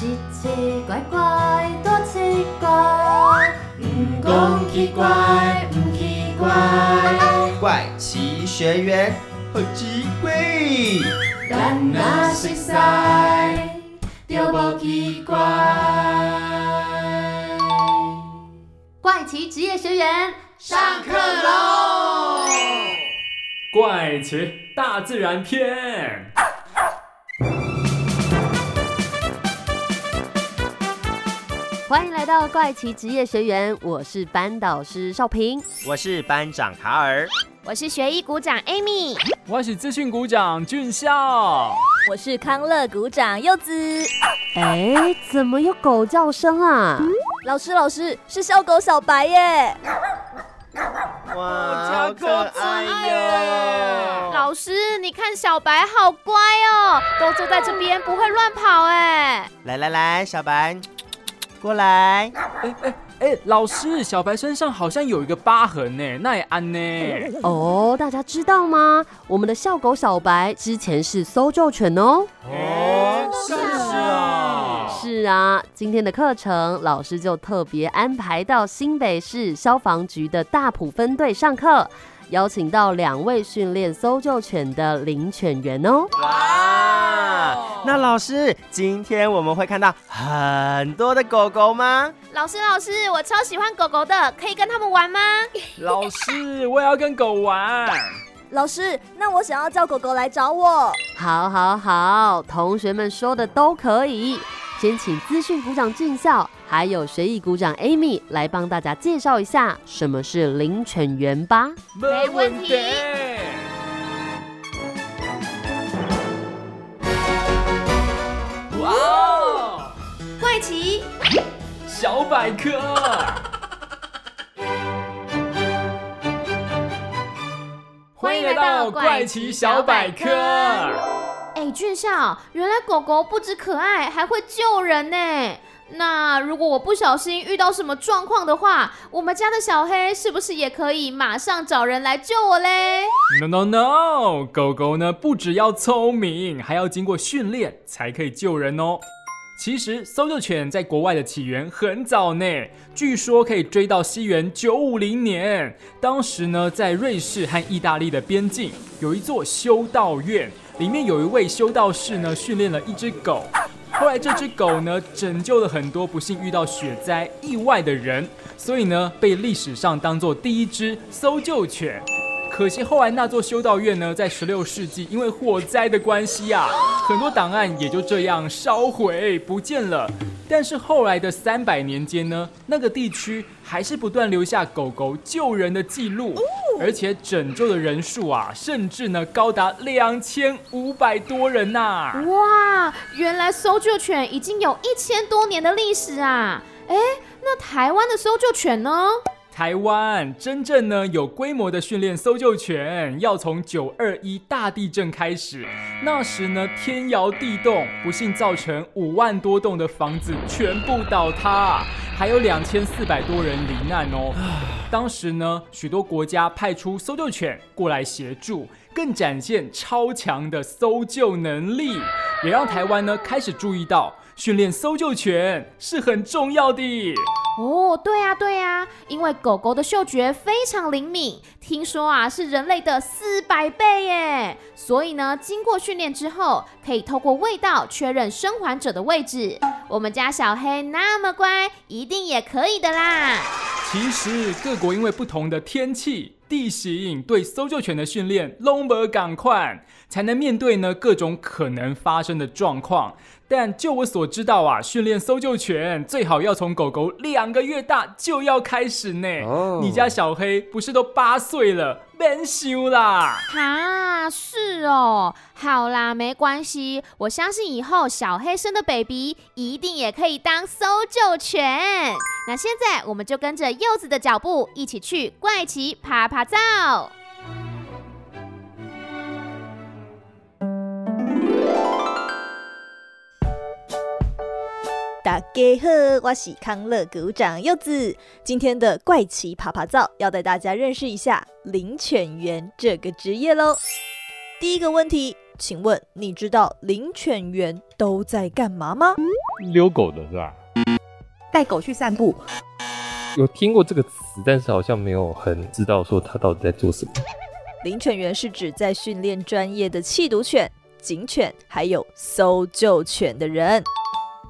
奇奇怪怪，多奇怪，唔讲奇怪，唔奇怪，怪奇学员好奇怪，咱若熟悉，就无奇怪。怪奇职业学员上课喽！怪奇大自然篇。欢迎来到怪奇职业学园，我是班导师少平，我是班长卡尔，我是学医股长 Amy，我是资讯股长俊孝，我是康乐股长柚子。哎，怎么有狗叫声啊？老师，老师，是小狗小白耶！哇，好可爱耶！老师，你看小白好乖哦，都坐在这边，不会乱跑哎。来来来，小白。过来，哎哎哎，老师，小白身上好像有一个疤痕呢，那也安呢？哦，大家知道吗？我们的校狗小白之前是搜救犬哦。哦，是啊，是啊，今天的课程老师就特别安排到新北市消防局的大埔分队上课。邀请到两位训练搜救犬的领犬员哦。哇！那老师，今天我们会看到很多的狗狗吗？老师，老师，我超喜欢狗狗的，可以跟他们玩吗？老师，我也要跟狗玩。老师，那我想要叫狗狗来找我。好，好，好，同学们说的都可以。先请资讯股长俊孝，还有学艺股长 Amy 来帮大家介绍一下什么是领犬员吧。没问题。哇！怪奇小百科，欢迎来到怪奇小百科。哎，俊孝，原来狗狗不止可爱，还会救人呢。那如果我不小心遇到什么状况的话，我们家的小黑是不是也可以马上找人来救我嘞？No No No，狗狗呢不只要聪明，还要经过训练才可以救人哦。其实搜救犬在国外的起源很早呢，据说可以追到西元九五零年。当时呢，在瑞士和意大利的边境有一座修道院。里面有一位修道士呢，训练了一只狗。后来这只狗呢，拯救了很多不幸遇到雪灾意外的人，所以呢，被历史上当做第一只搜救犬。可惜后来那座修道院呢，在十六世纪因为火灾的关系啊，很多档案也就这样烧毁不见了。但是后来的三百年间呢，那个地区还是不断留下狗狗救人的记录，而且拯救的人数啊，甚至呢高达两千五百多人呐！哇，原来搜救犬已经有一千多年的历史啊！哎，那台湾的搜救犬呢？台湾真正呢有规模的训练搜救犬，要从九二一大地震开始。那时呢天摇地动，不幸造成五万多栋的房子全部倒塌，还有两千四百多人罹难哦。当时呢许多国家派出搜救犬过来协助，更展现超强的搜救能力，也让台湾呢开始注意到。训练搜救犬是很重要的哦，对呀对呀，因为狗狗的嗅觉非常灵敏，听说啊是人类的四百倍耶，所以呢，经过训练之后，可以透过味道确认生还者的位置。我们家小黑那么乖，一定也可以的啦。其实各国因为不同的天气。地形对搜救犬的训练，龙不赶快才能面对呢各种可能发生的状况。但就我所知道啊，训练搜救犬最好要从狗狗两个月大就要开始呢。你家小黑不是都八岁了？变修啦！哈，是哦，好啦，没关系，我相信以后小黑生的 baby 一定也可以当搜救犬。那现在我们就跟着柚子的脚步，一起去怪奇爬爬灶。大家好，我是康乐股长柚子。今天的怪奇爬爬照要带大家认识一下领犬员这个职业喽。第一个问题，请问你知道领犬员都在干嘛吗？遛狗的是吧？带狗去散步。有听过这个词，但是好像没有很知道说他到底在做什么。领犬员是指在训练专业的缉毒犬、警犬还有搜救犬的人。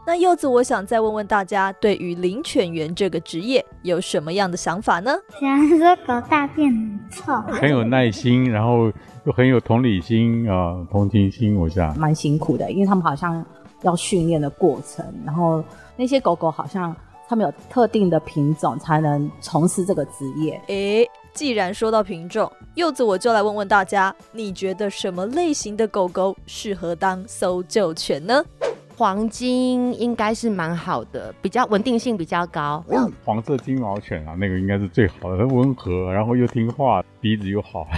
那柚子，我想再问问大家，对于领犬员这个职业有什么样的想法呢？虽然说狗大便很臭，很有耐心，然后又很有同理心啊、同情心，我想蛮辛苦的，因为他们好像要训练的过程，然后那些狗狗好像他们有特定的品种才能从事这个职业。诶，既然说到品种，柚子我就来问问大家，你觉得什么类型的狗狗适合当搜救犬呢？黄金应该是蛮好的，比较稳定性比较高。黄色金毛犬啊，那个应该是最好的，很温和，然后又听话，鼻子又好。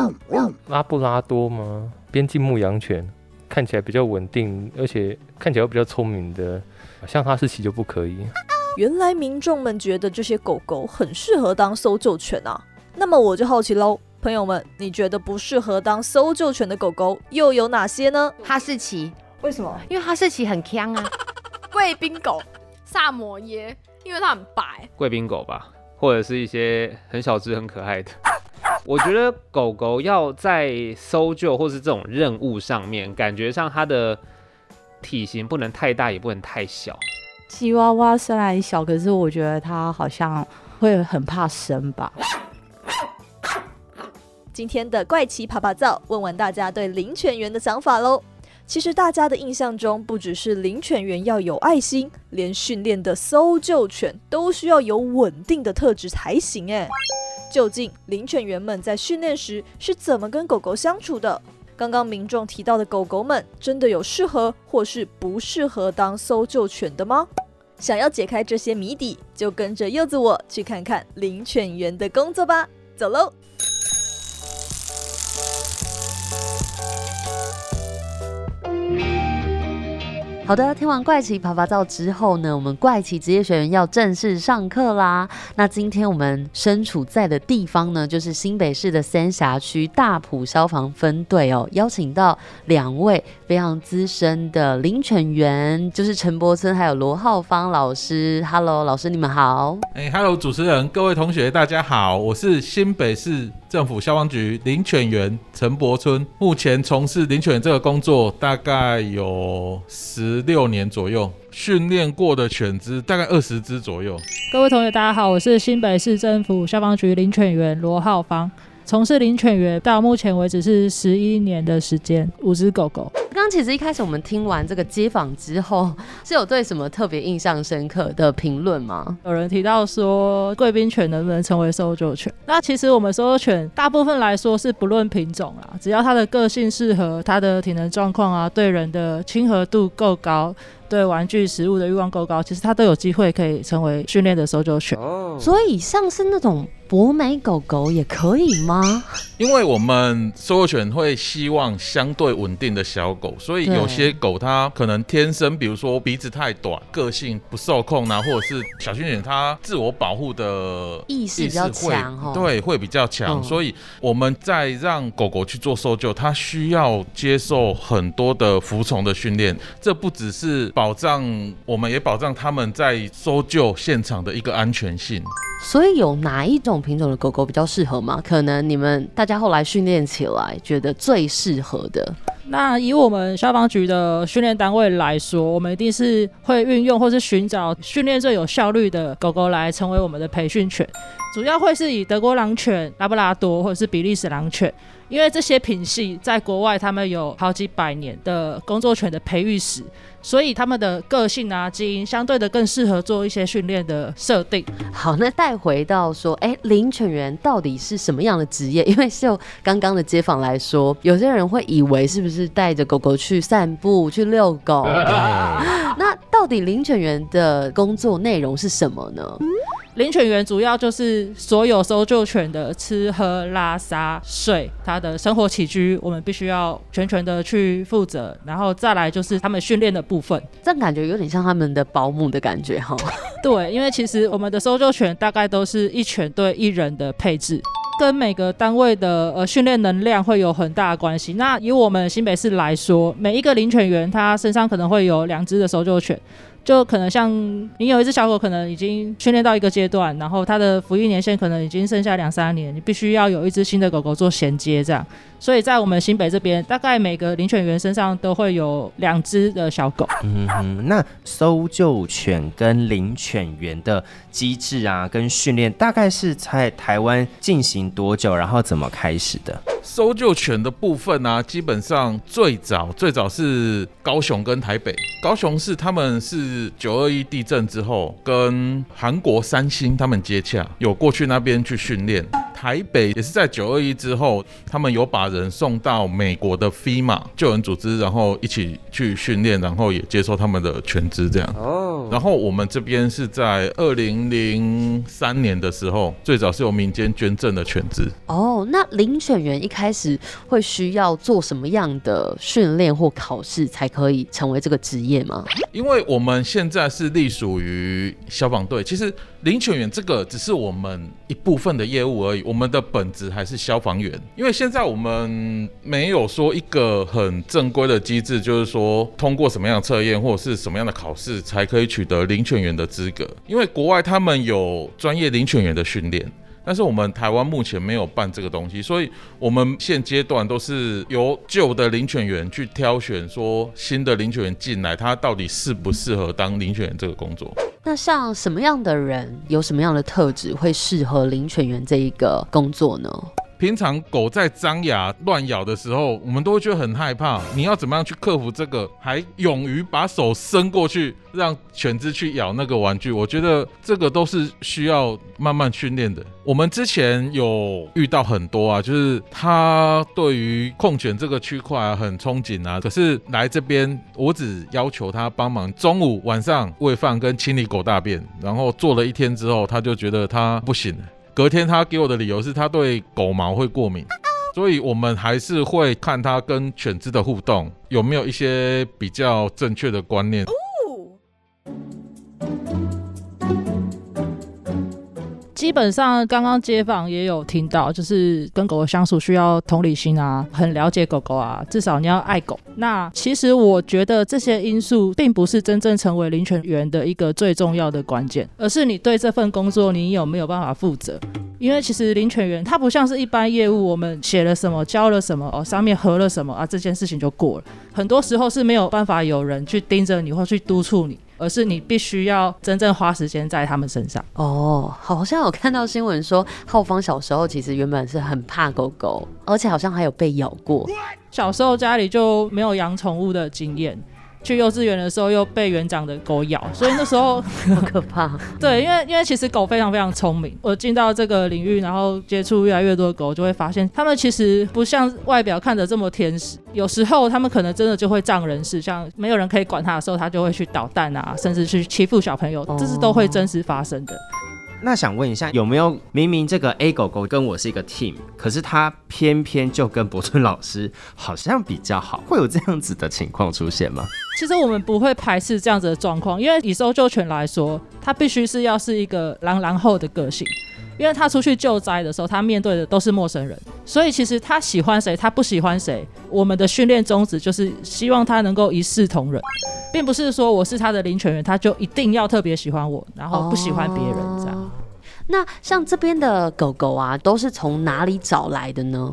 拉布拉多吗？边境牧羊犬看起来比较稳定，而且看起来又比较聪明的，像哈士奇就不可以。原来民众们觉得这些狗狗很适合当搜救犬啊，那么我就好奇喽，朋友们，你觉得不适合当搜救犬的狗狗又有哪些呢？哈士奇，为什么？因为哈士奇很强啊。贵宾狗、萨摩耶，因为它很白。贵宾狗吧，或者是一些很小只、很可爱的。我觉得狗狗要在搜救或是这种任务上面，感觉上它的体型不能太大，也不能太小。吉娃娃虽然小，可是我觉得它好像会很怕生吧。今天的怪奇爬爬照，问问大家对林犬员的想法喽。其实大家的印象中，不只是领犬员要有爱心，连训练的搜救犬都需要有稳定的特质才行。诶，究竟领犬员们在训练时是怎么跟狗狗相处的？刚刚民众提到的狗狗们，真的有适合或是不适合当搜救犬的吗？想要解开这些谜底，就跟着柚子我去看看领犬员的工作吧。走喽！好的，听完怪奇爬爬照之后呢，我们怪奇职业学员要正式上课啦。那今天我们身处在的地方呢，就是新北市的三峡区大埔消防分队哦，邀请到两位非常资深的领犬员，就是陈柏村还有罗浩芳老师。Hello，老师你们好。哎，Hello，主持人，各位同学，大家好，我是新北市政府消防局林犬员陈柏春，目前从事林犬这个工作大概有十六年左右，训练过的犬只大概二十只左右。各位同学，大家好，我是新北市政府消防局林犬员罗浩芳。从事领犬员到目前为止是十一年的时间，五只狗狗。刚刚其实一开始我们听完这个街访之后，是有对什么特别印象深刻的评论吗？有人提到说，贵宾犬能不能成为搜救犬？那其实我们搜救犬大部分来说是不论品种啦，只要它的个性适合，它的体能状况啊，对人的亲和度够高。对玩具、食物的欲望够高，其实它都有机会可以成为训练的搜救犬。哦，所以像是那种博美狗狗也可以吗？因为我们搜救犬会希望相对稳定的小狗，所以有些狗它可能天生，比如说鼻子太短，个性不受控啊，或者是小型犬它自我保护的意识比较强，对，会比较强。所以我们在让狗狗去做搜救，它需要接受很多的服从的训练，这不只是。保障，我们也保障他们在搜救现场的一个安全性。所以有哪一种品种的狗狗比较适合吗？可能你们大家后来训练起来觉得最适合的。那以我们消防局的训练单位来说，我们一定是会运用或是寻找训练最有效率的狗狗来成为我们的培训犬。主要会是以德国狼犬、拉布拉多或者是比利时狼犬，因为这些品系在国外他们有好几百年的工作犬的培育史。所以他们的个性啊、基因相对的更适合做一些训练的设定。好，那带回到说，哎，领犬员到底是什么样的职业？因为就刚刚的街访来说，有些人会以为是不是带着狗狗去散步、去遛狗？那到底领犬员的工作内容是什么呢？领犬员主要就是所有搜救犬的吃喝拉撒睡，它的生活起居，我们必须要全权的去负责。然后再来就是他们训练的部分，这感觉有点像他们的保姆的感觉哈。对，因为其实我们的搜救犬大概都是一犬对一人的配置。跟每个单位的呃训练能量会有很大的关系。那以我们新北市来说，每一个领犬员他身上可能会有两只的搜救犬。就可能像你有一只小狗，可能已经训练到一个阶段，然后它的服役年限可能已经剩下两三年，你必须要有一只新的狗狗做衔接，这样。所以在我们新北这边，大概每个 领犬员身上都会有两只的小狗。嗯哼，那搜救犬跟领犬员的机制啊，跟训练大概是在台湾进行多久，然后怎么开始的？搜救犬的部分呢，基本上最早最早是高雄跟台北。高雄是他们是是九二一地震之后，跟韩国三星他们接洽，有过去那边去训练。台北也是在九二一之后，他们有把人送到美国的 FEMA 救援组织，然后一起去训练，然后也接受他们的全职这样。哦。然后我们这边是在二零零三年的时候，最早是由民间捐赠的犬只。哦，那领犬员一开始会需要做什么样的训练或考试，才可以成为这个职业吗？因为我们现在是隶属于消防队，其实。林犬员这个只是我们一部分的业务而已，我们的本质还是消防员。因为现在我们没有说一个很正规的机制，就是说通过什么样的测验或者是什么样的考试才可以取得林犬员的资格。因为国外他们有专业林犬员的训练。但是我们台湾目前没有办这个东西，所以我们现阶段都是由旧的领犬员去挑选，说新的领犬员进来，他到底适不适合当领犬员这个工作？那像什么样的人，有什么样的特质会适合领犬员这一个工作呢？平常狗在张牙乱咬的时候，我们都会觉得很害怕。你要怎么样去克服这个？还勇于把手伸过去，让犬只去咬那个玩具？我觉得这个都是需要慢慢训练的。我们之前有遇到很多啊，就是他对于控犬这个区块很憧憬啊，可是来这边，我只要求他帮忙中午、晚上喂饭跟清理狗大便，然后做了一天之后，他就觉得他不行了。隔天他给我的理由是他对狗毛会过敏，所以我们还是会看他跟犬只的互动有没有一些比较正确的观念。基本上，刚刚街坊也有听到，就是跟狗狗相处需要同理心啊，很了解狗狗啊，至少你要爱狗。那其实我觉得这些因素并不是真正成为领犬员的一个最重要的关键，而是你对这份工作你有没有办法负责。因为其实领犬员他不像是一般业务，我们写了什么，交了什么，哦，上面合了什么啊，这件事情就过了。很多时候是没有办法有人去盯着你或去督促你。而是你必须要真正花时间在他们身上哦。好像有看到新闻说，浩方小时候其实原本是很怕狗狗，而且好像还有被咬过。小时候家里就没有养宠物的经验。去幼稚园的时候又被园长的狗咬，所以那时候 好可怕。对，因为因为其实狗非常非常聪明。我进到这个领域，然后接触越来越多的狗，就会发现它们其实不像外表看着这么天使。有时候它们可能真的就会仗人势，像没有人可以管它的时候，它就会去捣蛋啊，甚至去欺负小朋友，这是都会真实发生的。那想问一下，有没有明明这个 A 狗狗跟我是一个 team，可是它偏偏就跟博春老师好像比较好，会有这样子的情况出现吗？其实我们不会排斥这样子的状况，因为以搜救犬来说，它必须是要是一个狼狼后的个性，因为它出去救灾的时候，它面对的都是陌生人，所以其实它喜欢谁，它不喜欢谁，我们的训练宗旨就是希望它能够一视同仁，并不是说我是它的领犬员，它就一定要特别喜欢我，然后不喜欢别人这样。那像这边的狗狗啊，都是从哪里找来的呢？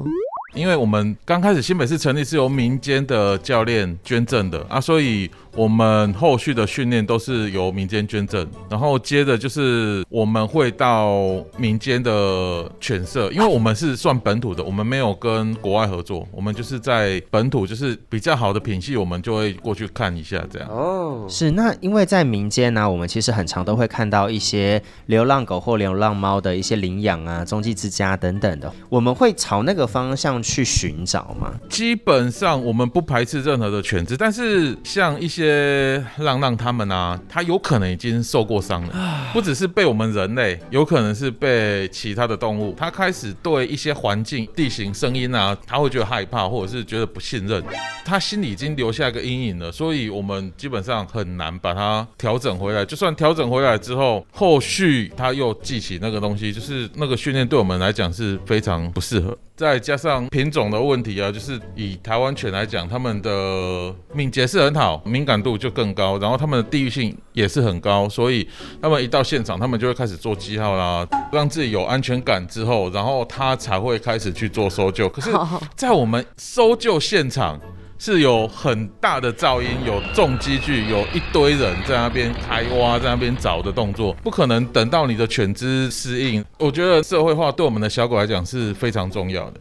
因为我们刚开始新北市成立是由民间的教练捐赠的啊，所以。我们后续的训练都是由民间捐赠，然后接着就是我们会到民间的犬舍，因为我们是算本土的，我们没有跟国外合作，我们就是在本土，就是比较好的品系，我们就会过去看一下这样。哦，是那因为在民间呢，我们其实很常都会看到一些流浪狗或流浪猫的一些领养啊、中继之家等等的，我们会朝那个方向去寻找吗？基本上我们不排斥任何的犬只，但是像一些。些浪浪他们啊，他有可能已经受过伤了，不只是被我们人类，有可能是被其他的动物。他开始对一些环境、地形、声音啊，他会觉得害怕，或者是觉得不信任，他心里已经留下一个阴影了。所以我们基本上很难把它调整回来。就算调整回来之后，后续他又记起那个东西，就是那个训练对我们来讲是非常不适合。再加上品种的问题啊，就是以台湾犬来讲，它们的敏捷是很好，敏感度就更高，然后它们的地域性也是很高，所以他们一到现场，他们就会开始做记号啦，让自己有安全感之后，然后它才会开始去做搜救。可是，在我们搜救现场。是有很大的噪音，有重机具，有一堆人在那边开挖，在那边找的动作，不可能等到你的犬只适应。我觉得社会化对我们的小狗来讲是非常重要的。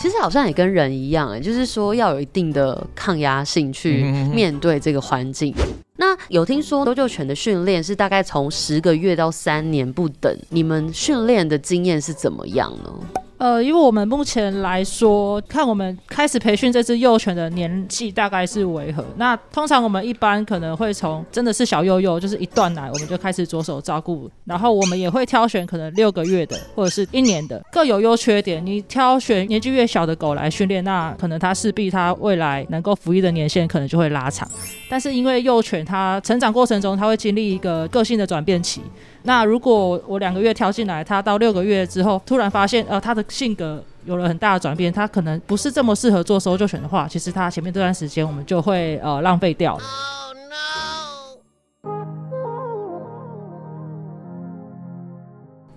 其实好像也跟人一样，哎，就是说要有一定的抗压性去面对这个环境。那有听说搜救犬的训练是大概从十个月到三年不等，你们训练的经验是怎么样呢？呃，因为我们目前来说，看我们开始培训这只幼犬的年纪大概是为何？那通常我们一般可能会从真的是小幼幼，就是一断奶，我们就开始着手照顾。然后我们也会挑选可能六个月的或者是一年的，各有优缺点。你挑选年纪越小的狗来训练，那可能它势必它未来能够服役的年限可能就会拉长。但是因为幼犬它成长过程中，它会经历一个个性的转变期。那如果我两个月挑进来，它到六个月之后，突然发现呃它的性格有了很大的转变，它可能不是这么适合做搜救犬的话，其实它前面这段时间我们就会呃浪费掉了。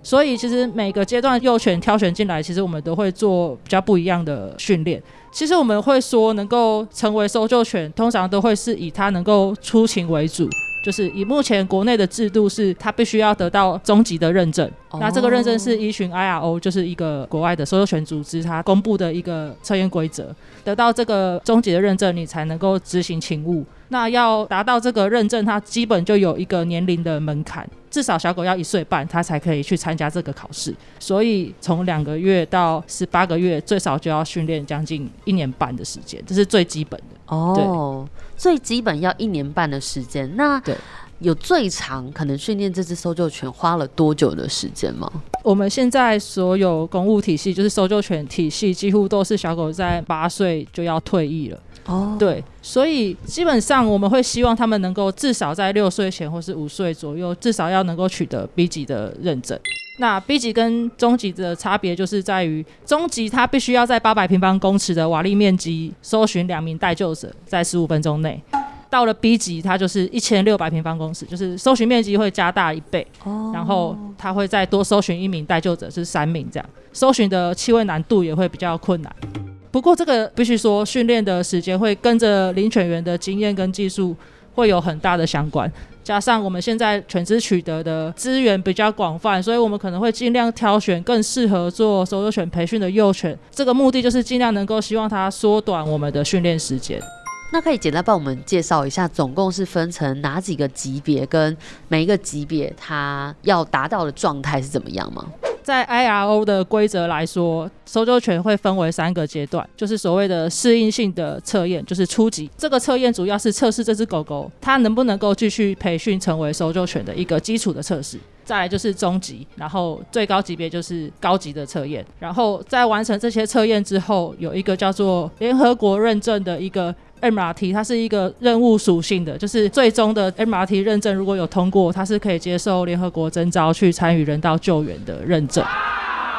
所以其实每个阶段幼犬挑选进来，其实我们都会做比较不一样的训练。其实我们会说，能够成为搜救犬，通常都会是以它能够出勤为主。就是以目前国内的制度，是它必须要得到中级的认证。那这个认证是依循 IRO，就是一个国外的所有权组织，它公布的一个测验规则。得到这个中级的认证，你才能够执行勤务。那要达到这个认证，它基本就有一个年龄的门槛，至少小狗要一岁半，它才可以去参加这个考试。所以从两个月到十八个月，最少就要训练将近一年半的时间，这是最基本的。哦，最基本要一年半的时间。那对。有最长可能训练这只搜救犬花了多久的时间吗？我们现在所有公务体系，就是搜救犬体系，几乎都是小狗在八岁就要退役了。哦，对，所以基本上我们会希望他们能够至少在六岁前或是五岁左右，至少要能够取得 B 级的认证。那 B 级跟中级的差别就是在于，中级它必须要在八百平方公尺的瓦砾面积搜寻两名待救者，在十五分钟内。到了 B 级，它就是一千六百平方公尺，就是搜寻面积会加大一倍，然后它会再多搜寻一名待救者，是三名这样，搜寻的气味难度也会比较困难。不过这个必须说，训练的时间会跟着领犬员的经验跟技术会有很大的相关，加上我们现在犬只取得的资源比较广泛，所以我们可能会尽量挑选更适合做搜救犬培训的幼犬，这个目的就是尽量能够希望它缩短我们的训练时间。那可以简单帮我们介绍一下，总共是分成哪几个级别，跟每一个级别它要达到的状态是怎么样吗？在 IRO 的规则来说，搜救犬会分为三个阶段，就是所谓的适应性的测验，就是初级。这个测验主要是测试这只狗狗它能不能够继续培训成为搜救犬的一个基础的测试。再来就是中级，然后最高级别就是高级的测验。然后在完成这些测验之后，有一个叫做联合国认证的一个。MRT 它是一个任务属性的，就是最终的 MRT 认证如果有通过，它是可以接受联合国征召去参与人道救援的认证。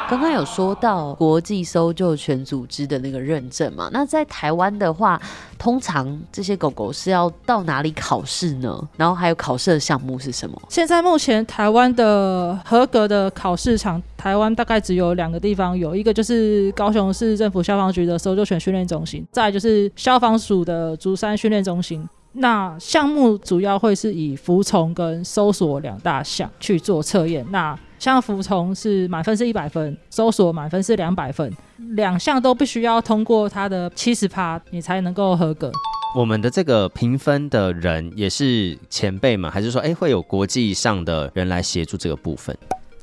刚刚有说到国际搜救犬组织的那个认证嘛？那在台湾的话，通常这些狗狗是要到哪里考试呢？然后还有考试的项目是什么？现在目前台湾的合格的考试场，台湾大概只有两个地方，有一个就是高雄市政府消防局的搜救犬训练中心，再就是消防署的竹山训练中心。那项目主要会是以服从跟搜索两大项去做测验。那像服从是满分是一百分，搜索满分是两百分，两项都必须要通过它的七十趴，你才能够合格。我们的这个评分的人也是前辈嘛？还是说，哎，会有国际上的人来协助这个部分？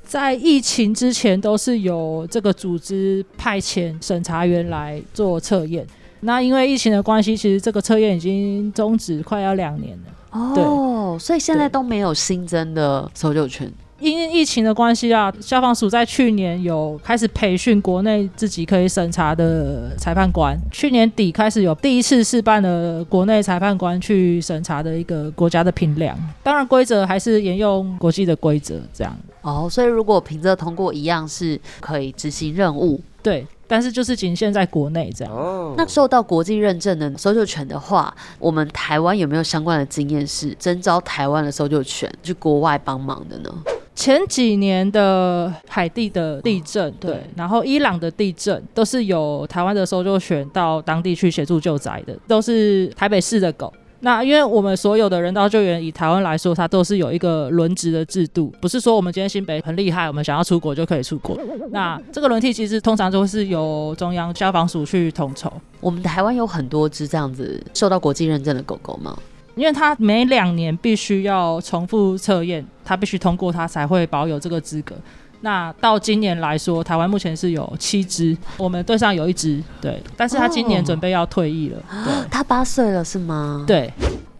在疫情之前，都是由这个组织派遣审查员来做测验。那因为疫情的关系，其实这个测验已经终止快要两年了。对哦，所以现在都没有新增的搜救犬。因疫情的关系啊，消防署在去年有开始培训国内自己可以审查的裁判官。去年底开始有第一次试办了国内裁判官去审查的一个国家的评量。当然规则还是沿用国际的规则这样。哦，所以如果凭着通过一样是可以执行任务。对，但是就是仅限在国内这样。哦，那受到国际认证的搜救犬的话，我们台湾有没有相关的经验是征召台湾的搜救犬去国外帮忙的呢？前几年的海地的地震，对，然后伊朗的地震，都是有台湾的搜救犬到当地去协助救灾的，都是台北市的狗。那因为我们所有的人道救援，以台湾来说，它都是有一个轮值的制度，不是说我们今天新北很厉害，我们想要出国就可以出国。那这个轮替其实通常都是由中央消防署去统筹。我们台湾有很多只这样子受到国际认证的狗狗吗？因为他每两年必须要重复测验，他必须通过，他才会保有这个资格。那到今年来说，台湾目前是有七只，我们队上有一只，对，但是他今年准备要退役了，对，他八岁了是吗？对。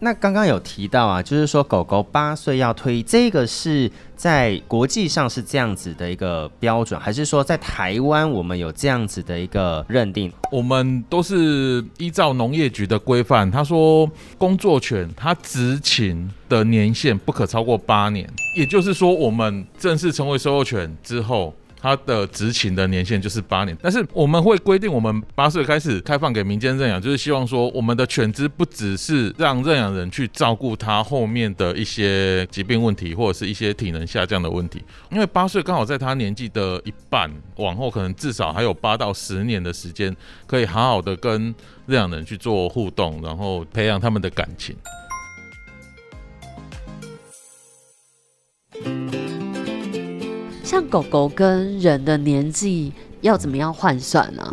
那刚刚有提到啊，就是说狗狗八岁要退役，这个是在国际上是这样子的一个标准，还是说在台湾我们有这样子的一个认定？我们都是依照农业局的规范，他说工作犬它执勤的年限不可超过八年，也就是说我们正式成为收购犬之后。它的执勤的年限就是八年，但是我们会规定，我们八岁开始开放给民间认养，就是希望说，我们的犬只不只是让认养人去照顾它后面的一些疾病问题，或者是一些体能下降的问题，因为八岁刚好在他年纪的一半，往后可能至少还有八到十年的时间，可以好好的跟认养人去做互动，然后培养他们的感情。像狗狗跟人的年纪要怎么样换算呢？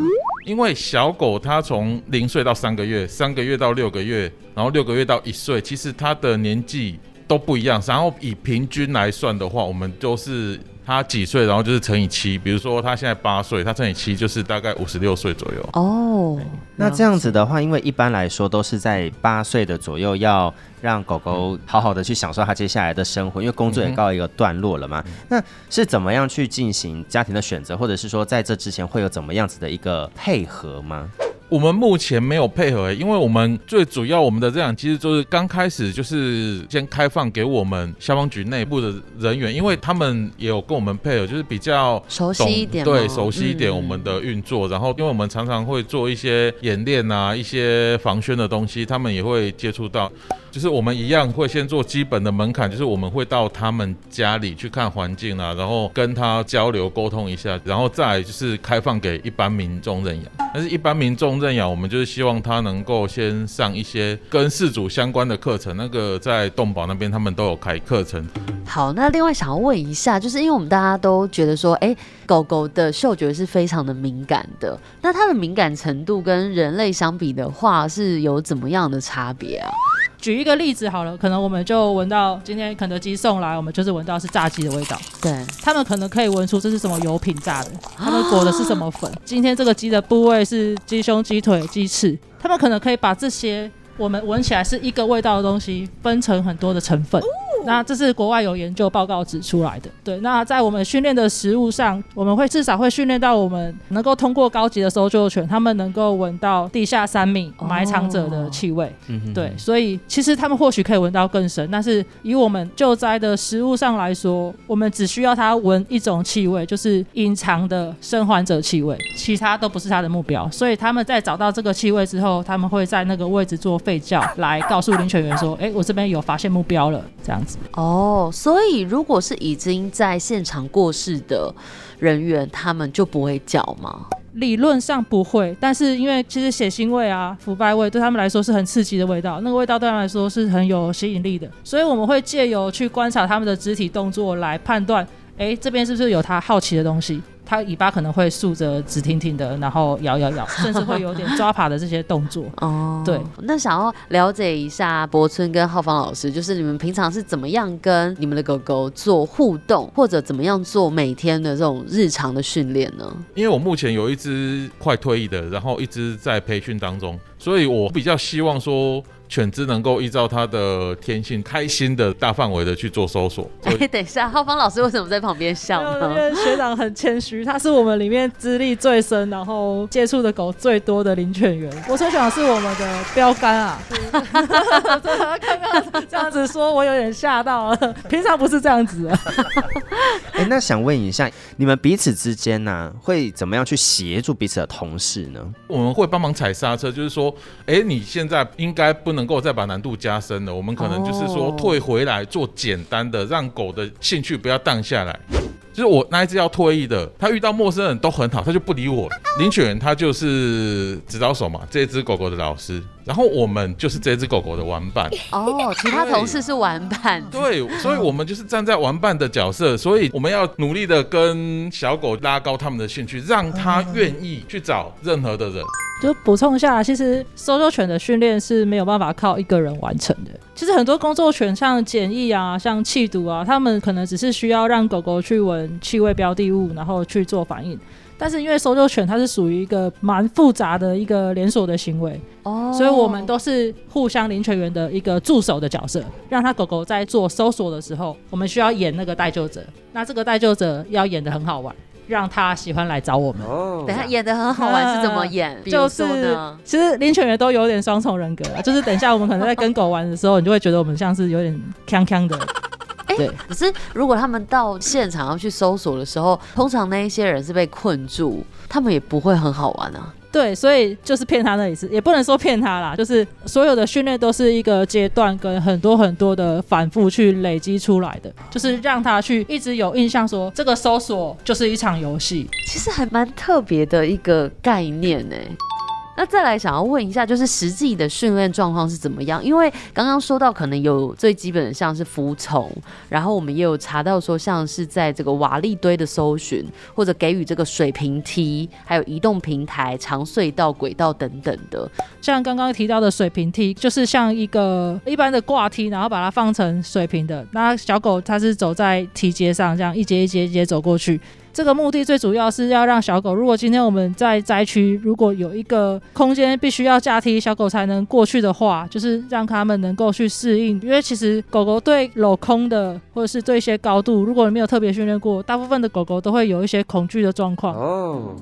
因为小狗它从零岁到三个月，三个月到六个月，然后六个月到一岁，其实它的年纪都不一样。然后以平均来算的话，我们都是。他几岁，然后就是乘以七。比如说他现在八岁，他乘以七就是大概五十六岁左右。哦，那这样子的话，因为一般来说都是在八岁的左右，要让狗狗好好的去享受它接下来的生活，因为工作也告一个段落了嘛。那是怎么样去进行家庭的选择，或者是说在这之前会有怎么样子的一个配合吗？我们目前没有配合，因为我们最主要我们的这样其实就是刚开始就是先开放给我们消防局内部的人员，因为他们也有跟我们配合，就是比较熟悉一点，对，熟悉一点我们的运作。然后因为我们常常会做一些演练啊，一些防宣的东西，他们也会接触到。就是我们一样会先做基本的门槛，就是我们会到他们家里去看环境啊，然后跟他交流沟通一下，然后再就是开放给一般民众认养。但是，一般民众认养，我们就是希望他能够先上一些跟事主相关的课程。那个在动保那边，他们都有开课程。好，那另外想要问一下，就是因为我们大家都觉得说，哎，狗狗的嗅觉是非常的敏感的，那它的敏感程度跟人类相比的话，是有怎么样的差别啊？举一个例子好了，可能我们就闻到今天肯德基送来，我们就是闻到是炸鸡的味道。对，他们可能可以闻出这是什么油品炸的，他们裹的是什么粉。今天这个鸡的部位是鸡胸、鸡腿、鸡翅，他们可能可以把这些我们闻起来是一个味道的东西分成很多的成分。那这是国外有研究报告指出来的。对，那在我们训练的食物上，我们会至少会训练到我们能够通过高级的搜救犬，他们能够闻到地下三米埋藏者的气味。对，所以其实他们或许可以闻到更深，但是以我们救灾的食物上来说，我们只需要他闻一种气味，就是隐藏的生还者气味，其他都不是他的目标。所以他们在找到这个气味之后，他们会在那个位置做吠叫，来告诉领犬员说：“哎，我这边有发现目标了。”这样。哦，所以如果是已经在现场过世的人员，他们就不会叫吗？理论上不会，但是因为其实血腥味啊、腐败味对他们来说是很刺激的味道，那个味道对他们来说是很有吸引力的，所以我们会借由去观察他们的肢体动作来判断，哎，这边是不是有他好奇的东西。它尾巴可能会竖着直挺挺的，然后摇摇摇，甚至会有点抓爬的这些动作。哦，对。那想要了解一下博村跟浩芳老师，就是你们平常是怎么样跟你们的狗狗做互动，或者怎么样做每天的这种日常的训练呢？因为我目前有一只快退役的，然后一直在培训当中，所以我比较希望说。犬只能够依照它的天性，开心的大范围的去做搜索。哎，等一下，浩方老师为什么在旁边笑呢？因为学长很谦虚，他是我们里面资历最深，然后接触的狗最多的领犬员。我学长是我们的标杆啊！刚刚这样子说，我有点吓到了。平常不是这样子。哎，那想问一下，你们彼此之间呢，会怎么样去协助彼此的同事呢？我们会帮忙踩刹车，就是说，哎，你现在应该不。能够再把难度加深了，我们可能就是说退回来做简单的，让狗的兴趣不要荡下来。就是我那一只要退役的，它遇到陌生人都很好，它就不理我。领犬员他就是指导手嘛，这只狗狗的老师。然后我们就是这只狗狗的玩伴 哦，其他同事是玩伴，对，所以我们就是站在玩伴的角色，所以我们要努力的跟小狗拉高他们的兴趣，让他愿意去找任何的人。就补充一下，其实搜救犬的训练是没有办法靠一个人完成的。其实很多工作犬，像检疫啊、像气毒啊，他们可能只是需要让狗狗去闻气味标的物，然后去做反应。但是因为搜救犬它是属于一个蛮复杂的一个连锁的行为哦，所以我们都是互相领犬员的一个助手的角色，让它狗狗在做搜索的时候，我们需要演那个带救者，那这个带救者要演的很好玩，让他喜欢来找我们。哦，等下演的很好玩是怎么演？就是其实林犬员都有点双重人格，就是等一下我们可能在跟狗玩的时候，你就会觉得我们像是有点锵锵的。对，可是如果他们到现场要去搜索的时候，通常那一些人是被困住，他们也不会很好玩啊。对，所以就是骗他那一次，也不能说骗他啦，就是所有的训练都是一个阶段跟很多很多的反复去累积出来的，就是让他去一直有印象，说这个搜索就是一场游戏，其实还蛮特别的一个概念呢。那再来想要问一下，就是实际的训练状况是怎么样？因为刚刚说到可能有最基本的像是服从，然后我们也有查到说像是在这个瓦砾堆的搜寻，或者给予这个水平梯，还有移动平台、长隧道、轨道等等的。像刚刚提到的水平梯，就是像一个一般的挂梯，然后把它放成水平的。那小狗它是走在梯阶上，这样一节一节一节走过去。这个目的最主要是要让小狗，如果今天我们在灾区，如果有一个空间必须要架梯，小狗才能过去的话，就是让它们能够去适应。因为其实狗狗对镂空的或者是对一些高度，如果你没有特别训练过，大部分的狗狗都会有一些恐惧的状况。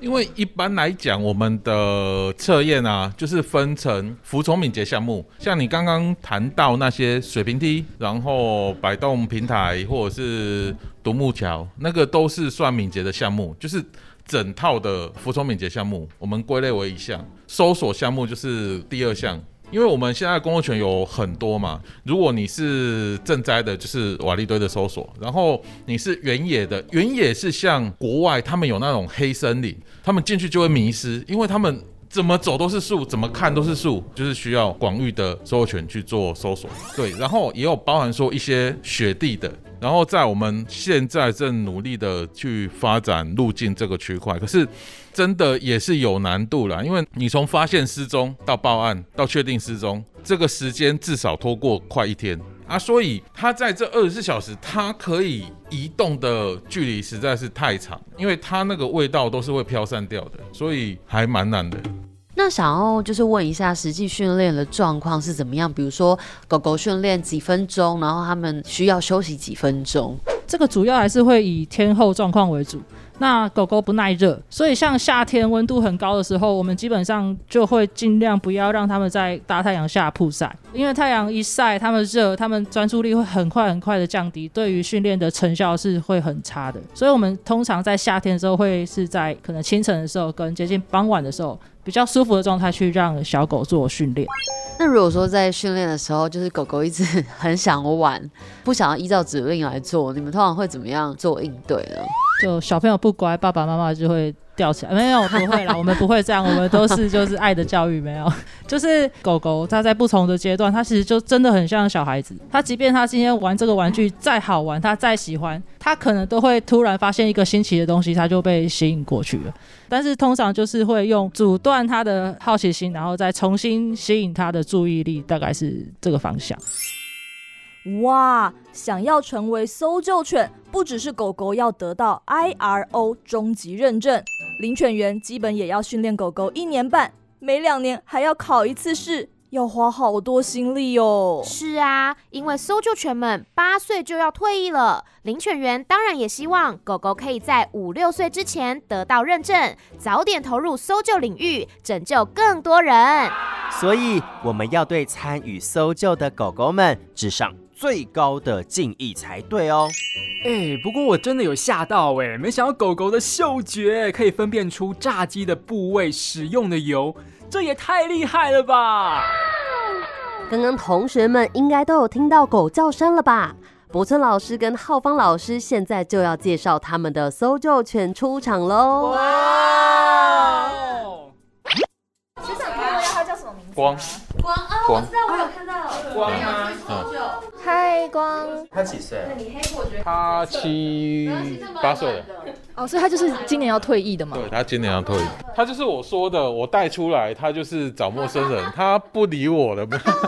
因为一般来讲，我们的测验啊，就是分成服从敏捷项目，像你刚刚谈到那些水平梯，然后摆动平台或者是独木桥，那个都是算敏捷的项目，就是整套的服从敏捷项目，我们归类为一项。搜索项目就是第二项。因为我们现在工作权有很多嘛，如果你是赈灾的，就是瓦砾堆的搜索；然后你是原野的，原野是像国外他们有那种黑森林，他们进去就会迷失，因为他们怎么走都是树，怎么看都是树，就是需要广域的搜索权去做搜索。对，然后也有包含说一些雪地的。然后在我们现在正努力的去发展路径这个区块，可是真的也是有难度了，因为你从发现失踪到报案到确定失踪，这个时间至少拖过快一天啊，所以它在这二十四小时，它可以移动的距离实在是太长，因为它那个味道都是会飘散掉的，所以还蛮难的。那想要就是问一下，实际训练的状况是怎么样？比如说狗狗训练几分钟，然后他们需要休息几分钟？这个主要还是会以天候状况为主。那狗狗不耐热，所以像夏天温度很高的时候，我们基本上就会尽量不要让它们在大太阳下曝晒，因为太阳一晒，它们热，它们专注力会很快很快的降低，对于训练的成效是会很差的。所以我们通常在夏天的时候，会是在可能清晨的时候跟接近傍晚的时候。比较舒服的状态去让小狗做训练。那如果说在训练的时候，就是狗狗一直 很想玩，不想要依照指令来做，你们通常会怎么样做应对呢？就小朋友不乖，爸爸妈妈就会吊起来。没有，不会啦，我们不会这样，我们都是就是爱的教育，没有。就是狗狗它在不同的阶段，它其实就真的很像小孩子。它即便它今天玩这个玩具再好玩，它再喜欢，它可能都会突然发现一个新奇的东西，它就被吸引过去了。但是通常就是会用阻断它的好奇心，然后再重新吸引它的注意力，大概是这个方向。哇，想要成为搜救犬，不只是狗狗要得到 IRO 终极认证，领犬员基本也要训练狗狗一年半，每两年还要考一次试，要花好多心力哦。是啊，因为搜救犬们八岁就要退役了，领犬员当然也希望狗狗可以在五六岁之前得到认证，早点投入搜救领域，拯救更多人。所以我们要对参与搜救的狗狗们致上最高的敬意才对哦。哎，不过我真的有吓到哎，没想到狗狗的嗅觉可以分辨出炸鸡的部位使用的油，这也太厉害了吧！刚刚同学们应该都有听到狗叫声了吧？博村老师跟浩方老师现在就要介绍他们的搜救犬出场喽！哇！光光哦，我光知道，我有看到。光吗嗯嗨，光。他几岁？他七八岁了，哦，所以他就是今年要退役的嘛？对他今年要退役。他就是我说的，我带出来，他就是找陌生人，他不理我了。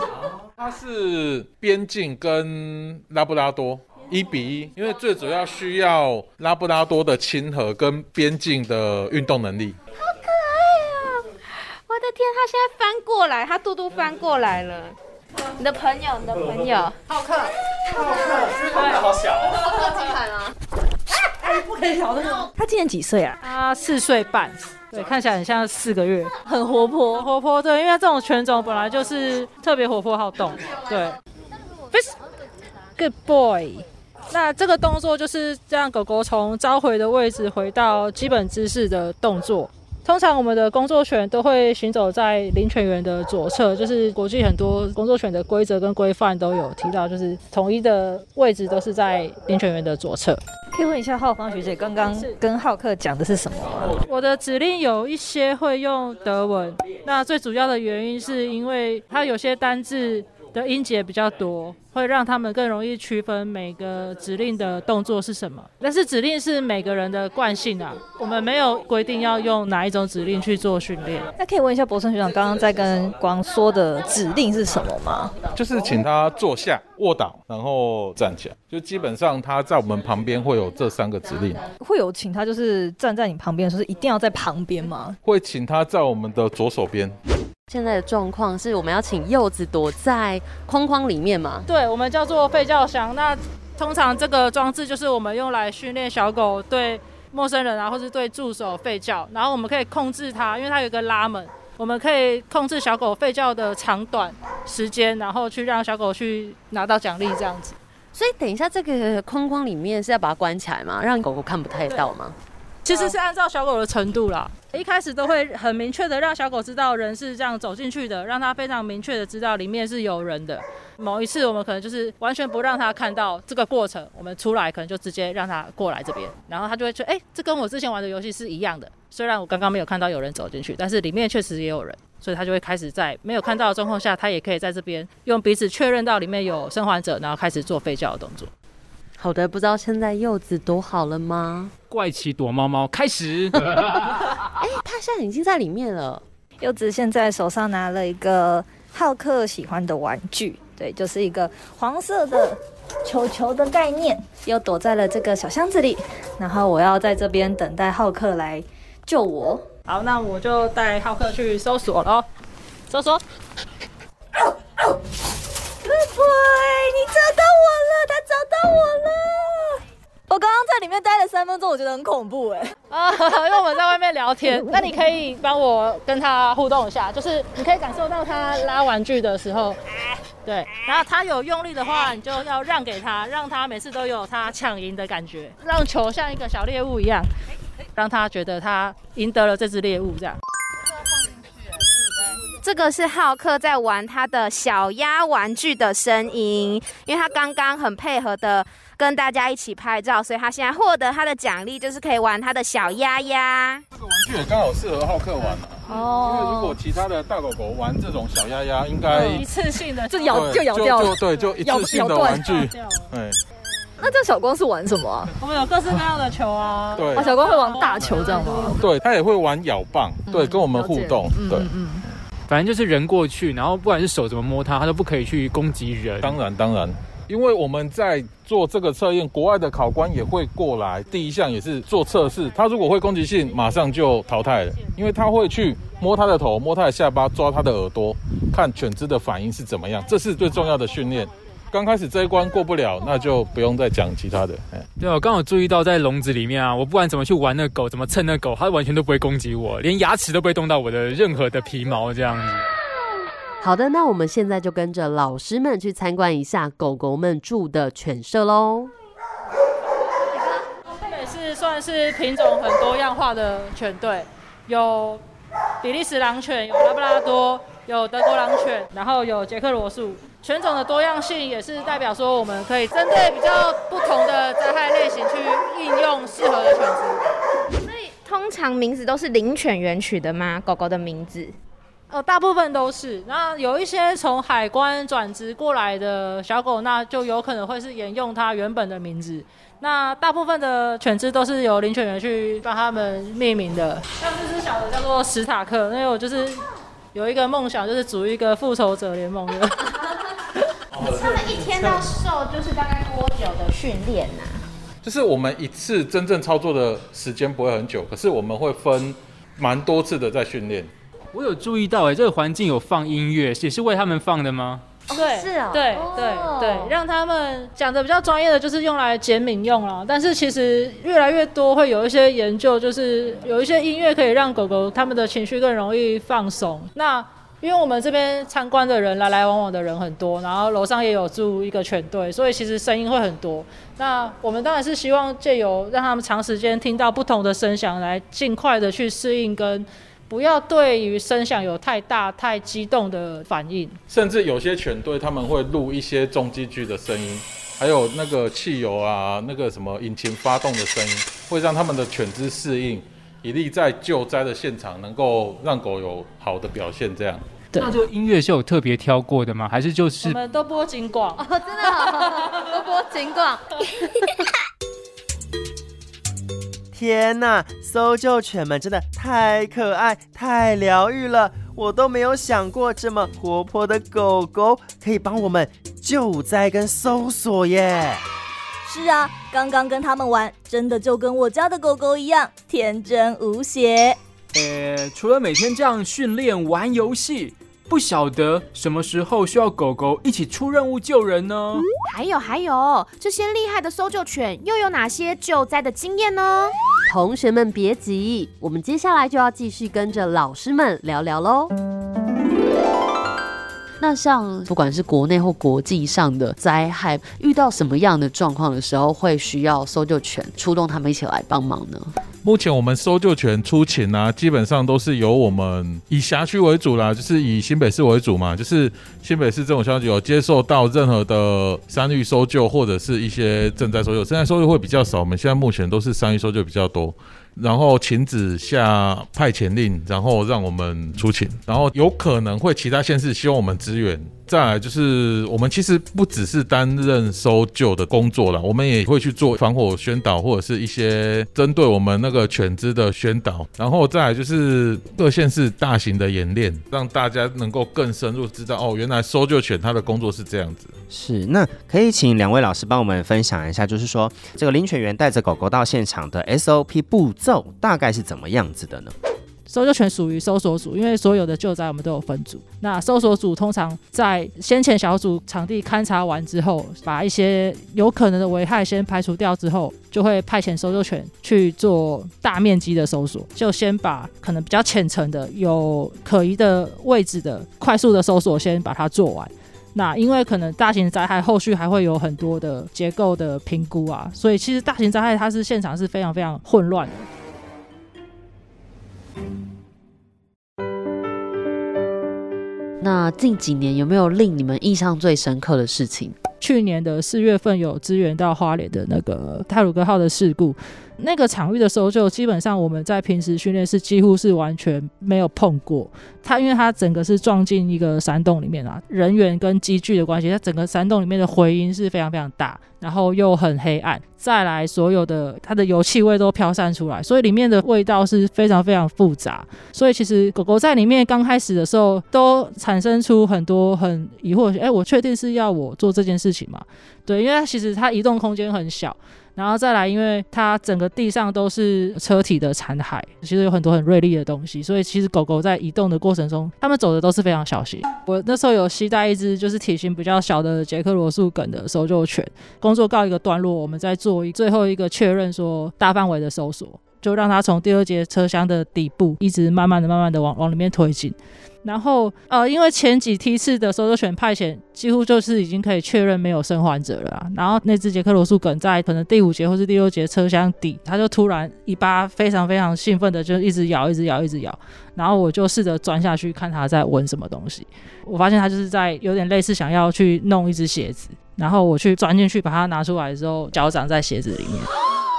他是边境跟拉布拉多一比一，因为最主要需要拉布拉多的亲和跟边境的运动能力。我的天，他现在翻过来，他肚肚翻过来了。你的朋友，你的朋友，浩克，浩克，对好小哦浩克金牌吗？哎，不可以聊这个。他今年几岁啊？他四岁半，对，看起来很像四个月，很活泼，活泼。对，因为这种犬种本来就是特别活泼好动。对，Good boy。那这个动作就是让狗狗从召回的位置回到基本姿势的动作。通常我们的工作犬都会行走在领犬员的左侧，就是国际很多工作犬的规则跟规范都有提到，就是统一的位置都是在领犬员的左侧。可以问一下浩方学姐，刚刚跟浩克讲的是什么吗？我的指令有一些会用德文，那最主要的原因是因为它有些单字的音节比较多，会让他们更容易区分每个指令的动作是什么。但是指令是每个人的惯性啊，我们没有规定要用哪一种指令去做训练。那可以问一下博胜学长，刚刚在跟光说的指令是什么吗？就是请他坐下、卧倒，然后站起来。就基本上他在我们旁边会有这三个指令，会有请他就是站在你旁边的时候，是一定要在旁边吗？会请他在我们的左手边。现在的状况是我们要请柚子躲在框框里面嘛？对，我们叫做吠叫箱。那通常这个装置就是我们用来训练小狗对陌生人啊，或是对助手吠叫。然后我们可以控制它，因为它有一个拉门，我们可以控制小狗吠叫的长短时间，然后去让小狗去拿到奖励这样子。所以等一下，这个框框里面是要把它关起来吗？让狗狗看不太到吗？其实是按照小狗的程度啦，一开始都会很明确的让小狗知道人是这样走进去的，让它非常明确的知道里面是有人的。某一次我们可能就是完全不让它看到这个过程，我们出来可能就直接让它过来这边，然后它就会觉得，哎，这跟我之前玩的游戏是一样的。虽然我刚刚没有看到有人走进去，但是里面确实也有人，所以它就会开始在没有看到的状况下，它也可以在这边用鼻子确认到里面有生还者，然后开始做吠叫的动作。好的，不知道现在柚子躲好了吗？怪奇躲猫猫开始。哎，他现在已经在里面了。柚子现在手上拿了一个浩克喜欢的玩具，对，就是一个黄色的球球的概念，又躲在了这个小箱子里。然后我要在这边等待浩克来救我。好，那我就带浩克去搜索喽。搜索。你找到我了，他找到我了。我刚刚在里面待了三分钟，我觉得很恐怖哎。啊，因为我们在外面聊天，那你可以帮我跟他互动一下，就是你可以感受到他拉玩具的时候，对，然后他有用力的话，你就要让给他，让他每次都有他抢赢的感觉，让球像一个小猎物一样，让他觉得他赢得了这只猎物这样。这个是浩克在玩他的小鸭玩具的声音，因为他刚刚很配合的跟大家一起拍照，所以他现在获得他的奖励就是可以玩他的小鸭鸭。这个玩具也刚好适合浩克玩啊。哦。因为如果其他的大狗狗玩这种小鸭鸭，应该一次性的就咬就咬掉了。对，就一次性的玩具。对。那这小光是玩什么啊？我们有各式各样的球啊。对。小光会玩大球这样吗？对，他也会玩咬棒，对，跟我们互动。对。嗯。反正就是人过去，然后不管是手怎么摸它，它都不可以去攻击人。当然，当然，因为我们在做这个测验，国外的考官也会过来。第一项也是做测试，它如果会攻击性，马上就淘汰了，因为它会去摸它的头、摸它的下巴、抓它的耳朵，看犬只的反应是怎么样。这是最重要的训练。刚开始这一关过不了，那就不用再讲其他的。哎对，我刚好注意到在笼子里面啊，我不管怎么去玩那狗，怎么蹭那狗，它完全都不会攻击我，连牙齿都不会动到我的任何的皮毛这样子。好的，那我们现在就跟着老师们去参观一下狗狗们住的犬舍喽。这也是算是品种很多样化的犬队，有比利时狼犬，有拉布拉多，有德国狼犬，然后有捷克罗素。犬种的多样性也是代表说，我们可以针对比较不同的灾害类型去应用适合的犬只。所以通常名字都是领犬员取的吗？狗狗的名字？呃，大部分都是。那有一些从海关转职过来的小狗，那就有可能会是沿用它原本的名字。那大部分的犬只都是由领犬员去帮他们命名的。像这只小的叫做史塔克，因为我就是有一个梦想，就是组一个复仇者联盟的。他们一天要受就是大概多久的训练呢？就是我们一次真正操作的时间不会很久，可是我们会分蛮多次的在训练。我有注意到，哎，这个环境有放音乐，也是为他们放的吗？对，是啊，对对对，让他们讲的比较专业的，就是用来减敏用了。但是其实越来越多会有一些研究，就是有一些音乐可以让狗狗他们的情绪更容易放松。那因为我们这边参观的人来来往往的人很多，然后楼上也有住一个犬队，所以其实声音会很多。那我们当然是希望借由让他们长时间听到不同的声响，来尽快的去适应，跟不要对于声响有太大、太激动的反应。甚至有些犬队他们会录一些重机具的声音，还有那个汽油啊、那个什么引擎发动的声音，会让他们的犬只适应，以利在救灾的现场能够让狗有好的表现。这样。那这个音乐是有特别挑过的吗？还是就是我们都播警广哦，真的都播警广。天呐，搜救犬们真的太可爱、太疗愈了！我都没有想过这么活泼的狗狗可以帮我们救灾跟搜索耶。是啊，刚刚跟他们玩，真的就跟我家的狗狗一样天真无邪。呃，除了每天这样训练玩游戏。不晓得什么时候需要狗狗一起出任务救人呢？还有还有，这些厉害的搜救犬又有哪些救灾的经验呢？同学们别急，我们接下来就要继续跟着老师们聊聊喽。那像不管是国内或国际上的灾害，遇到什么样的状况的时候，会需要搜救犬出动他们一起来帮忙呢？目前我们搜救犬出勤啊，基本上都是由我们以辖区为主啦，就是以新北市为主嘛，就是新北市这种消息有接受到任何的山域搜救或者是一些赈灾搜救，赈灾搜救会比较少，我们现在目前都是山域搜救比较多。然后停止下派遣令，然后让我们出勤，然后有可能会其他县市希望我们支援。再来就是我们其实不只是担任搜救的工作了，我们也会去做防火宣导或者是一些针对我们那个犬只的宣导。然后再来就是各县市大型的演练，让大家能够更深入知道哦，原来搜救犬它的工作是这样子。是，那可以请两位老师帮我们分享一下，就是说这个领犬员带着狗狗到现场的 SOP 步骤大概是怎么样子的呢？搜救犬属于搜索组，因为所有的救灾我们都有分组。那搜索组通常在先前小组场地勘察完之后，把一些有可能的危害先排除掉之后，就会派遣搜救犬去做大面积的搜索。就先把可能比较浅层的、有可疑的位置的快速的搜索先把它做完。那因为可能大型灾害后续还会有很多的结构的评估啊，所以其实大型灾害它是现场是非常非常混乱的。那近几年有没有令你们印象最深刻的事情？去年的四月份有支援到花莲的那个泰鲁格号的事故，那个场域的搜救，基本上我们在平时训练是几乎是完全没有碰过。它因为它整个是撞进一个山洞里面啊，人员跟机具的关系，它整个山洞里面的回音是非常非常大，然后又很黑暗，再来所有的它的油气味都飘散出来，所以里面的味道是非常非常复杂。所以其实狗狗在里面刚开始的时候，都产生出很多很疑惑，哎，我确定是要我做这件事情嘛？对，因为它其实它移动空间很小。然后再来，因为它整个地上都是车体的残骸，其实有很多很锐利的东西，所以其实狗狗在移动的过程中，它们走的都是非常小心。我那时候有携带一只就是体型比较小的捷克罗素梗的搜救犬，工作告一个段落，我们在做一最后一个确认，说大范围的搜索，就让它从第二节车厢的底部一直慢慢的、慢慢的往往里面推进。然后，呃，因为前几梯次的搜救犬派遣几乎就是已经可以确认没有生还者了。然后那只杰克罗素梗在可能第五节或是第六节车厢底，它就突然尾巴非常非常兴奋的就一直咬，一直咬，一直咬。然后我就试着钻下去看它在闻什么东西。我发现它就是在有点类似想要去弄一只鞋子。然后我去钻进去把它拿出来的时候，脚掌在鞋子里面。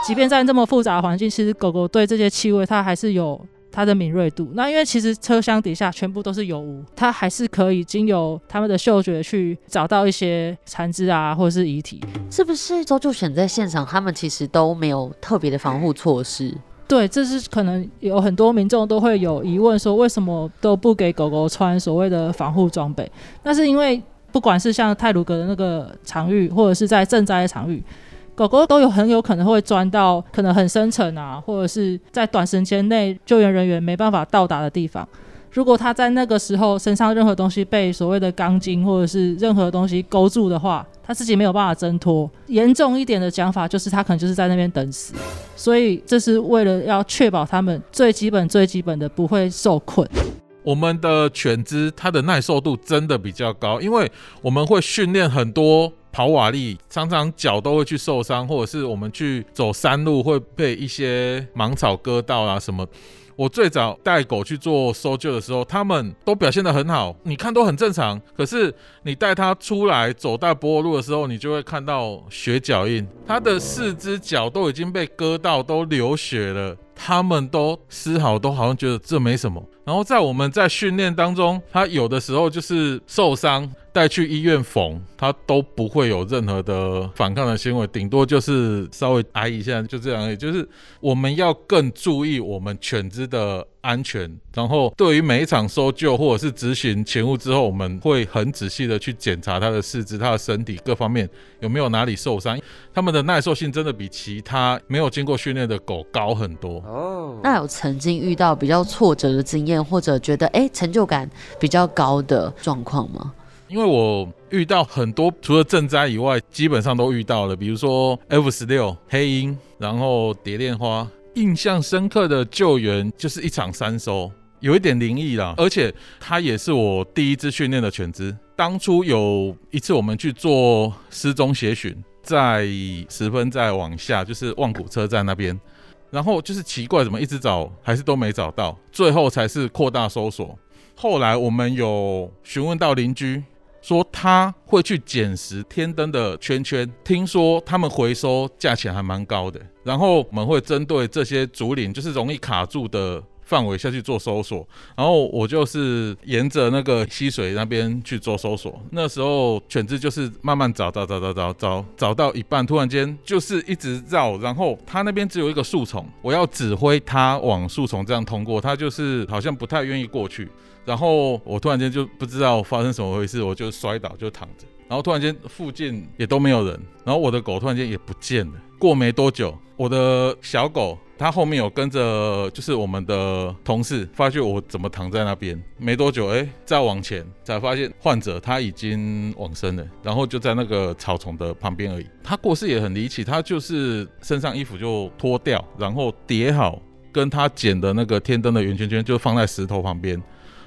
即便在这么复杂的环境，其实狗狗对这些气味它还是有。它的敏锐度，那因为其实车厢底下全部都是油污，它还是可以经由他们的嗅觉去找到一些残肢啊，或者是遗体。是不是搜救犬在现场，他们其实都没有特别的防护措施？对，这是可能有很多民众都会有疑问，说为什么都不给狗狗穿所谓的防护装备？那是因为不管是像泰鲁格的那个场域，或者是在赈灾的场域。狗狗都有很有可能会钻到可能很深层啊，或者是在短时间内救援人员没办法到达的地方。如果它在那个时候身上任何东西被所谓的钢筋或者是任何东西勾住的话，它自己没有办法挣脱。严重一点的讲法就是，它可能就是在那边等死。所以这是为了要确保他们最基本、最基本的不会受困。我们的犬只它的耐受度真的比较高，因为我们会训练很多。跑瓦力常常脚都会去受伤，或者是我们去走山路会被一些芒草割到啊什么。我最早带狗去做搜救的时候，他们都表现得很好，你看都很正常。可是你带它出来走大柏油路的时候，你就会看到血脚印，它的四只脚都已经被割到，都流血了。他们都丝毫都好像觉得这没什么。然后在我们在训练当中，它有的时候就是受伤。带去医院缝，它都不会有任何的反抗的行为，顶多就是稍微挨一下，就这样。也就是我们要更注意我们犬只的安全，然后对于每一场搜救或者是执行勤务之后，我们会很仔细的去检查它的四肢、它的身体各方面有没有哪里受伤。它们的耐受性真的比其他没有经过训练的狗高很多。哦，那有曾经遇到比较挫折的经验，或者觉得哎成就感比较高的状况吗？因为我遇到很多，除了赈灾以外，基本上都遇到了。比如说 F 十六、黑鹰，然后蝶恋花。印象深刻的救援就是一场三收，有一点灵异啦。而且它也是我第一支训练的犬只。当初有一次我们去做失踪协寻，在十分再往下，就是望古车站那边，然后就是奇怪，怎么一直找还是都没找到，最后才是扩大搜索。后来我们有询问到邻居。说他会去捡拾天灯的圈圈，听说他们回收价钱还蛮高的。然后我们会针对这些竹林，就是容易卡住的范围下去做搜索。然后我就是沿着那个溪水那边去做搜索。那时候犬只就是慢慢找找找找找找，找到一半，突然间就是一直绕。然后它那边只有一个树丛，我要指挥它往树丛这样通过，它就是好像不太愿意过去。然后我突然间就不知道发生什么回事，我就摔倒就躺着。然后突然间附近也都没有人，然后我的狗突然间也不见了。过没多久，我的小狗它后面有跟着，就是我们的同事发觉我怎么躺在那边。没多久，哎，再往前才发现患者他已经往生了，然后就在那个草丛的旁边而已。他过世也很离奇，他就是身上衣服就脱掉，然后叠好，跟他捡的那个天灯的圆圈圈就放在石头旁边。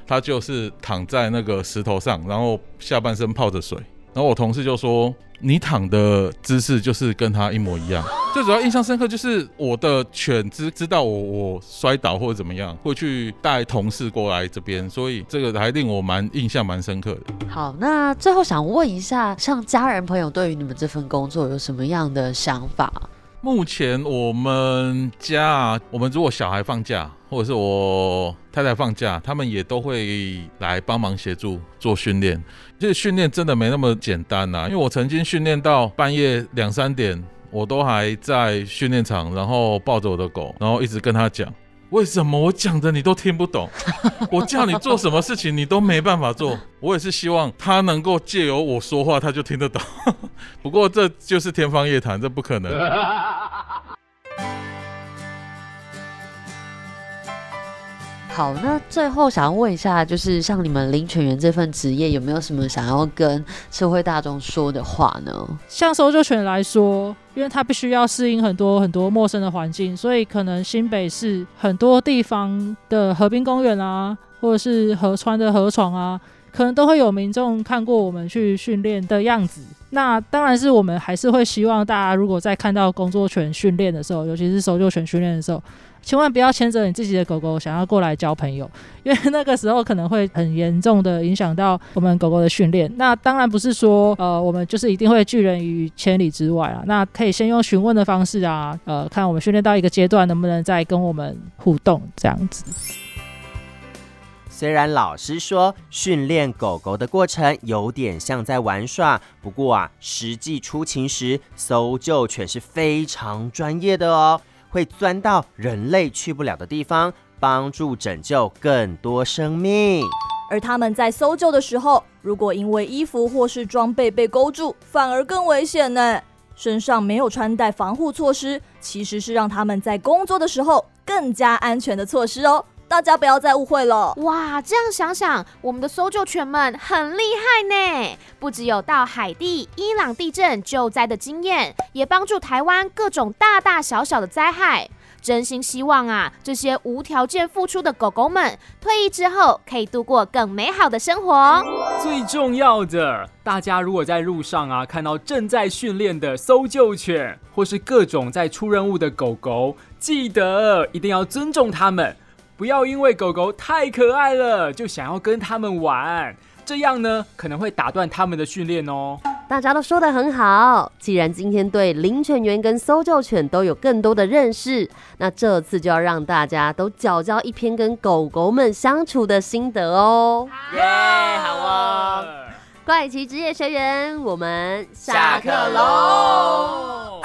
他就是躺在那个石头上，然后下半身泡着水，然后我同事就说：“你躺的姿势就是跟他一模一样。”最主要印象深刻就是我的犬知知道我我摔倒或者怎么样，会去带同事过来这边，所以这个还令我蛮印象蛮深刻的。好，那最后想问一下，像家人朋友对于你们这份工作有什么样的想法？目前我们家啊，我们如果小孩放假，或者是我太太放假，他们也都会来帮忙协助做训练。这训练真的没那么简单呐，因为我曾经训练到半夜两三点，我都还在训练场，然后抱着我的狗，然后一直跟他讲。为什么我讲的你都听不懂？我叫你做什么事情你都没办法做。我也是希望他能够借由我说话他就听得懂。不过这就是天方夜谭，这不可能。好，那最后想要问一下，就是像你们领犬员这份职业，有没有什么想要跟社会大众说的话呢？像搜救犬来说，因为它必须要适应很多很多陌生的环境，所以可能新北市很多地方的河滨公园啊，或者是河川的河床啊，可能都会有民众看过我们去训练的样子。那当然是我们还是会希望大家，如果在看到工作犬训练的时候，尤其是搜救犬训练的时候。千万不要牵着你自己的狗狗想要过来交朋友，因为那个时候可能会很严重的影响到我们狗狗的训练。那当然不是说呃我们就是一定会拒人于千里之外啊。那可以先用询问的方式啊，呃看我们训练到一个阶段能不能再跟我们互动这样子。虽然老师说训练狗狗的过程有点像在玩耍，不过啊实际出勤时搜救犬是非常专业的哦。会钻到人类去不了的地方，帮助拯救更多生命。而他们在搜救的时候，如果因为衣服或是装备被勾住，反而更危险呢。身上没有穿戴防护措施，其实是让他们在工作的时候更加安全的措施哦。大家不要再误会了。哇，这样想想，我们的搜救犬们很厉害呢！不只有到海地、伊朗地震救灾的经验，也帮助台湾各种大大小小的灾害。真心希望啊，这些无条件付出的狗狗们，退役之后可以度过更美好的生活。最重要的，大家如果在路上啊看到正在训练的搜救犬，或是各种在出任务的狗狗，记得一定要尊重它们。不要因为狗狗太可爱了，就想要跟它们玩，这样呢可能会打断它们的训练哦。大家都说的很好，既然今天对领犬员跟搜救犬都有更多的认识，那这次就要让大家都交交一篇跟狗狗们相处的心得哦。耶，好哦！怪奇职业学员，我们下课喽。